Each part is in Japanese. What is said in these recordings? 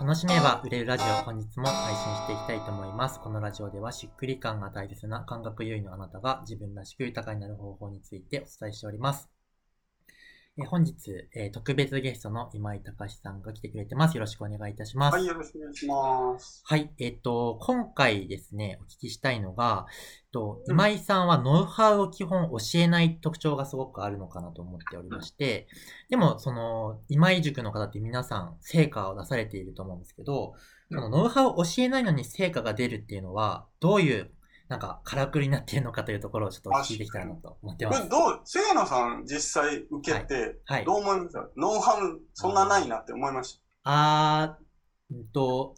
楽しめば売れるラジオ本日も配信していきたいと思います。このラジオではしっくり感が大切な感覚優位のあなたが自分らしく豊かになる方法についてお伝えしております。えー本日、えー特別ゲストの今井隆さんが来てくれてます。よろしくお願いいたします。はい、よろしくお願いします。はい、えっ、と、今回ですね、お聞きしたいのが、と、うん今井さんはノウハウを基本教えない特徴がすごくあるのかなと思っておりまして、でも、その、今井塾の方って皆さん成果を出されていると思うんですけど、そのノウハウを教えないのに成果が出るっていうのは、どういう、なんか、からくりになっているのかというところをちょっと聞いていきたいなと思ってます。どう、清野さん実際受けて、はいど。う思いました、ノウハウそんなないなって思いましあー、うんと、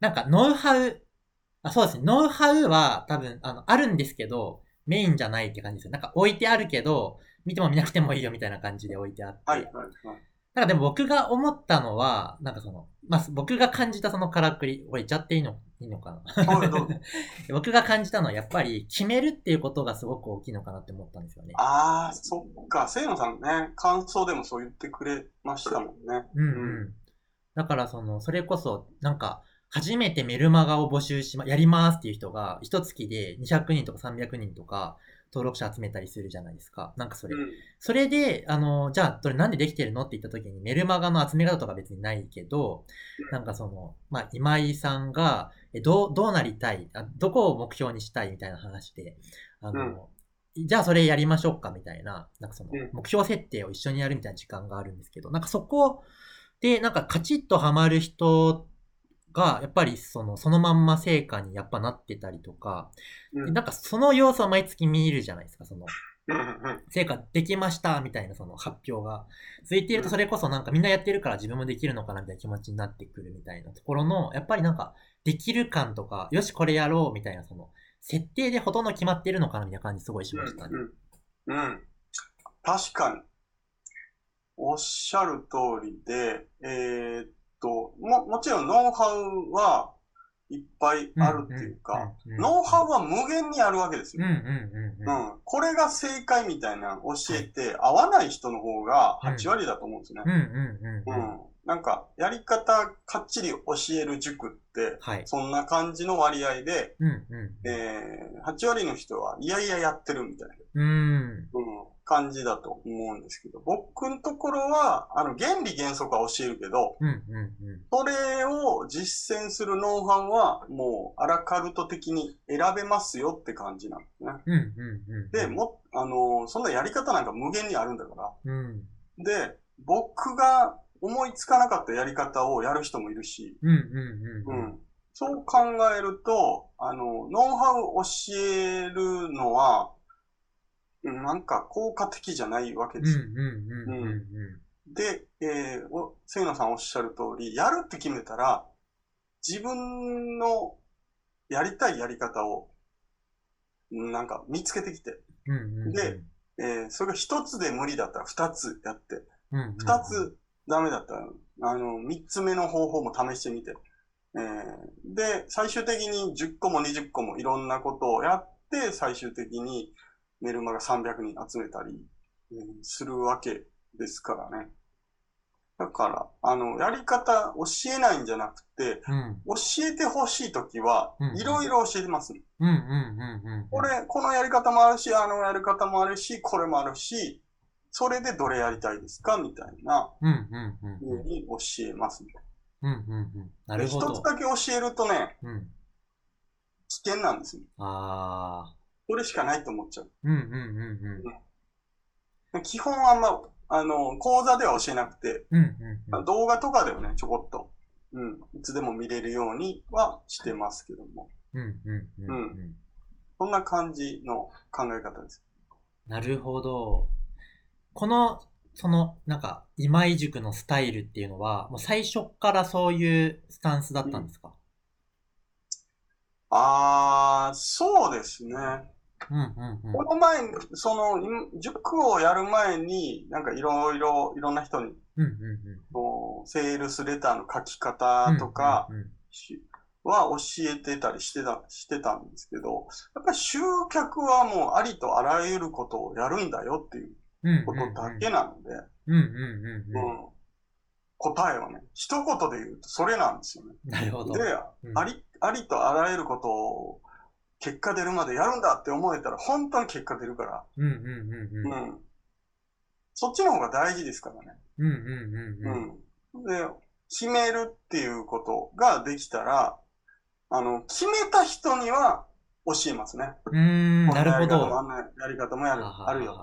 なんか、ノウハウ、あ、そうですね。ノウハウは多分、あの、あるんですけど、メインじゃないって感じですよ。なんか置いてあるけど、見ても見なくてもいいよみたいな感じで置いてあって。た。はい、はい、はい。なんかでも僕が思ったのは、なんかその、まあ、僕が感じたそのからくり、これ言っちゃっていいの、いいのかな 僕が感じたのはやっぱり決めるっていうことがすごく大きいのかなって思ったんですよね。あー、そっか。清野さんね、感想でもそう言ってくれましたもんね。うんうん。だからその、それこそ、なんか、初めてメルマガを募集しま、やりますっていう人が、一月で200人とか300人とか、登録者集めたりするじゃないですか。なんかそれ。うん。それで、あの、じゃあ、それなんでできてるのって言った時に、メルマガの集め方とか別にないけど、なんかその、まあ、今井さんが、え、どう、どうなりたい？あどこを目標にしたいみたいな話で、あの、じゃあそれやりましょうかみたいな、なんかそのうん、目標設定を一緒にやるみたいな時間があるんですけど、なんかそこで、なんかカチッとハマる人が、やっぱりその、そのまんま成果にやっぱなってたりとか、うん。なんかその様子を毎月見るじゃないですか、その、うんうん成果できましたみたいなその発表がついているとうんそれこそなんかみんなやってるから自分もできるのかなみたいな気持ちになってくるみたいなところのやっぱりなんかできる感とかよしこれやろうみたいなその設定でほとんど決まってるのかなみたいな感じすごいしましたね。うん。うん。確かに。おっしゃる通りで、えーっと、も、もちろんノウハウはいっぱいあるっていうか、ノウハウは無限にあるわけですよ。うん。これが正解みたいなの教えて、合わない人の方が8割だと思うんですね。うん。なんか、やり方かっちり教える塾って、はい。そんな感じの割合で、うんうん。えー、8割の人は、いやいややってるみたいな、うん。うん、感じだと思うんですけど、僕のところは、あの、原理原則は教えるけど、うんうんうん。それを実践するノウハウは、もう、アラカルト的に選べますよって感じなんですね。うんうんうん。で、も、あの、そんなやり方なんか無限にあるんだから。うん。で、僕が思いつかなかったやり方をやる人もいるし、うんうんううん。ん。そう考えると、あの、ノウハウを教えるのは、うんなんか効果的じゃないわけうんです。で、えー、お清野さんおっしゃる通り、やるって決めたら、自分のやりたいやり方を、うんなんか見つけてきて、うんうんうん。でえー、それが一つで無理だったら二つやって、うんうんうん、二つダメだったら、あの、三つ目の方法も試してみて、えー、で、最終的に10個も20個もいろんなことをやって、最終的にメルマが300人集めたり、えーするわけですからね。だから、あの、やり方教えないんじゃなくて、うん。教えてほしいときはうん、いろいろ教えてます、ねうんうんうんうん。これ、このやり方もあるし、あのやり方もあるし、これもあるし、それでどれやりたいですか？みたいなうんうんうんうに教えますね。うんうんうん。なるほど一つ。だけ教えるとね、うん。危険なんですよ。ああ。それしかないと思っちゃう。うんうんうん基本あんま、あの、講座では教えなくて、うん。うんうんうん。動画とかではね、ちょこっと、うん、いつでも見れるようにはしてますけども。うんうんうんうん。そんな感じの考え方です。なるほど。この、その、なんか、今井塾のスタイルっていうのは、もう最初からそういうスタンスだったんですか？あー、そうですね。うんうんうん。この前に、その、い塾をやる前に、なんかいろいろ、いろんな人に、うんうんこうセールスレターの書きうん。方とかは教えてたりしてた、してたんですけど、やっぱり集客はもうありとあらゆることをやるんだよっていううん。ことだけなので。答えはね、一言で言うとそれなんですよね。なるほど。で、うんあり、ありとあらゆることを結果出るまでやるんだって思えたら本当に結果出るから、うんうんうんうん。うん。そっちの方が大事ですからね。うんうんうんうん。うん。で、決めるっていうことができたら、あの、決めた人には教えますね。うーん、なるほど。やり方もあんなやり方もやる、あるよ。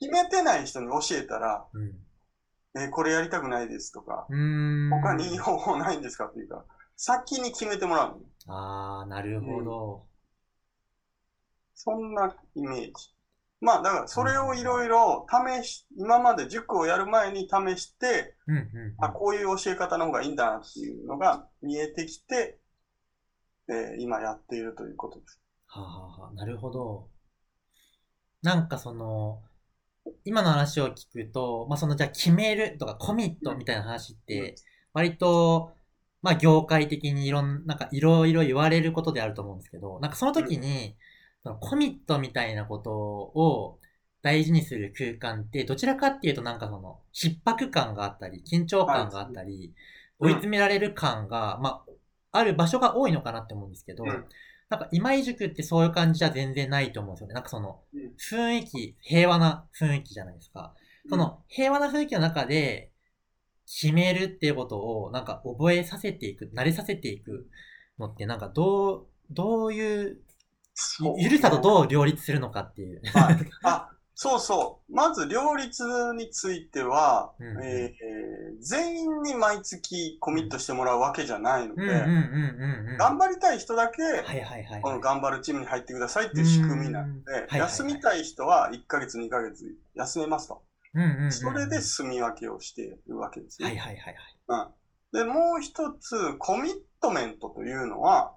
決めてない人に教えたら、うん。えーこれやりたくないですとか。他にいい方法ないんですかっていうか、先に決めてもらうの。ああ、なるほど。そんなイメージ。まあ、だからそれをいろいろ試し、今まで塾をやる前に試して、うんうんうん。あ、こういう教え方の方がいいんだなっていうのが見えてきて、えー今やっているということです。はあ、はあはあ、なるほど。なんかその、今の話を聞くと、まあそのじゃあ決めるとかコミットみたいな話って、割と、まあ業界的にいろん、なんかいろいろ言われることであると思うんですけど、なんかその時に、そのコミットみたいなことを大事にする空間って、どちらかっていうとなんかその、逼迫感があったり、緊張感があったり、追い詰められる感が、まあ、ある場所が多いのかなって思うんですけど、うんなんか今井塾ってそういう感じじゃ全然ないと思うんですよね。なんかそのうん雰囲気、平和な雰囲気じゃないですか。その平和な雰囲気の中で決めるっていうことをなんか覚えさせていく、慣れさせていくのってなんかどう、どういう、ゆるさとどう両立するのかっていう。はい。あ、そうそう。まず両立については、うんえー全員に毎月コミットしてもらうわけじゃないので。頑張りたい人だけ、はいはいはいはい。この頑張るチームに入ってくださいっていう仕組みなので、休みたい人は1ヶ月2ヶ月休めますと。うんうんうんうんそれで住み分けをしているわけですね。はいはいはいはい。うん。で、もう一つ、コミットメントというのは、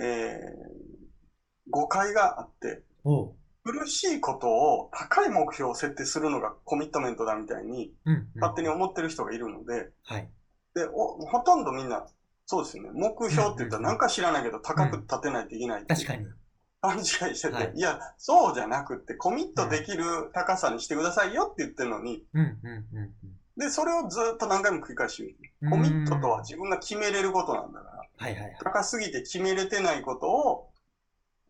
えー、誤解があって。苦しいことを高い目標を設定するのがコミットメントだみたいに。勝手に思ってる人がいるので、はい。で、おほとんどみんな、そうですよね。目標って言ったらなんか知らないけど高く立てないといけないいう確かに。勘違いしてて、はいい、や、そうじゃなくってコミットできる高さにしてくださいよって言ってるのに、うんうんうんで、それをずっと何回も繰り返し。コミットとは自分が決めれることなんだから、はいはいはい。高すぎて決めれてないことを、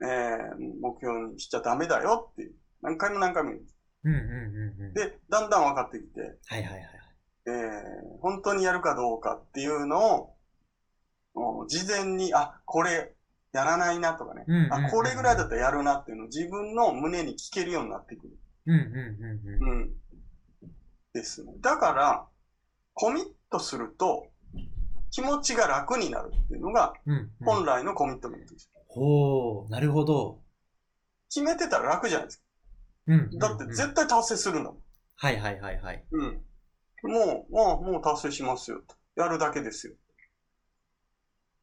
えー、目標にしちゃダメだよっていう。何回も何回も言う。うんうんうんうん。で、だんだん分かってきて、はいはいはい。えー、本当にやるかどうかっていうのを、お事前に、あ、これやらないなとかね、うんうんうんうんあ、これぐらいだったらやるなっていうのを自分の胸に聞けるようになってくる。うんうんうんうん。うん。ですね。だから、コミットすると、気持ちが楽になるっていうのが、本来のコミットメントです。ほう、なるほど。決めてたら楽じゃないですか。うんうんうん。だって絶対達成するんだもん。はいはいはいはい。うん。もう、もう、もう達成しますよ。やるだけですよ。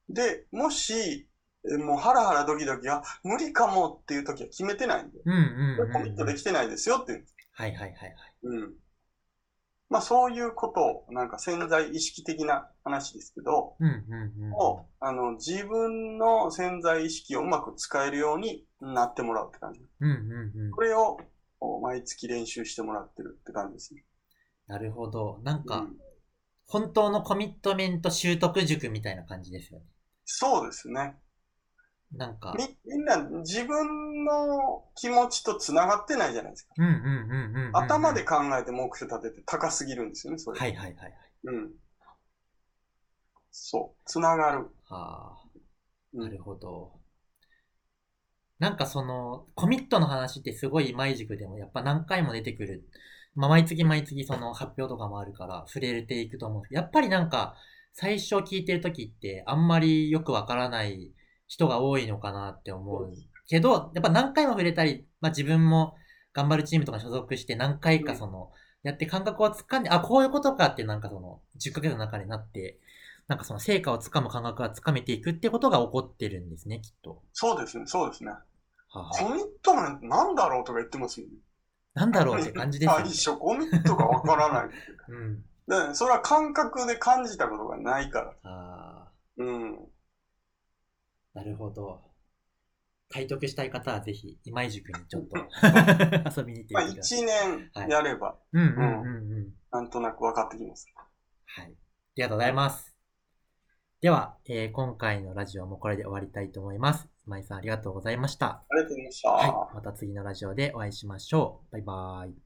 で、もし、えもうハラハラドキドキ、あ、無理かもっていう時は決めてないんで、うんうんうんうん。コミットできてないですよっていう。はいはいはいはい。うん。まあそういうことを、なんか潜在意識的な話ですけど、うんうんうん。を、あの、自分の潜在意識をうまく使えるようになってもらうって感じ。うんうんうんこ。れを、お毎月練習してもらってるって感じですね。なるほど。なんか、うん本当のコミットメント習得塾みたいな感じですよね。そうですね。なんか、み、みんな自分の気持ちと繋がってないじゃないですか。うんうんうんうんうん。頭で考えて目標立てて高すぎるんですよね、それ。はいはいはいはい。うん。そう。繋がる。はあ。うんなるほど。なんかその、コミットの話ってすごい今井塾でもやっぱ何回も出てくる。まあ、毎月毎月その発表とかもあるから触れていくと思うんですけど、やっぱりなんか最初聞いてる時ってあんまりよくわからない人が多いのかなって思うけど、やっぱ何回も触れたり、まあ自分も頑張るチームとかに所属して何回かその、やって感覚をつかんで、あ、こういうことかってなんかその10ヶ月の中になって、なんかその成果をつかむ感覚がつかめていくってことが起こってるんですね、きっと。そうですね、そうですね。はあはコミットメントなんだろうとか言ってますよね。なんだろうって感じですよね最。初コミットがわからない。うん。で、それは感覚で感じたことがないから。ああ、うん。なるほど。体得したい方はぜひ、今井塾にちょっと 遊びに行ってまあ、みてください。1年やれば、うんうんうんうん。なんとなく分かってきます。はい。ありがとうございます。では、えー今回のラジオもこれで終わりたいと思います。今井さんありがとうございました。ありがとうございました。はい。また次のラジオでお会いしましょう。バイバーイ。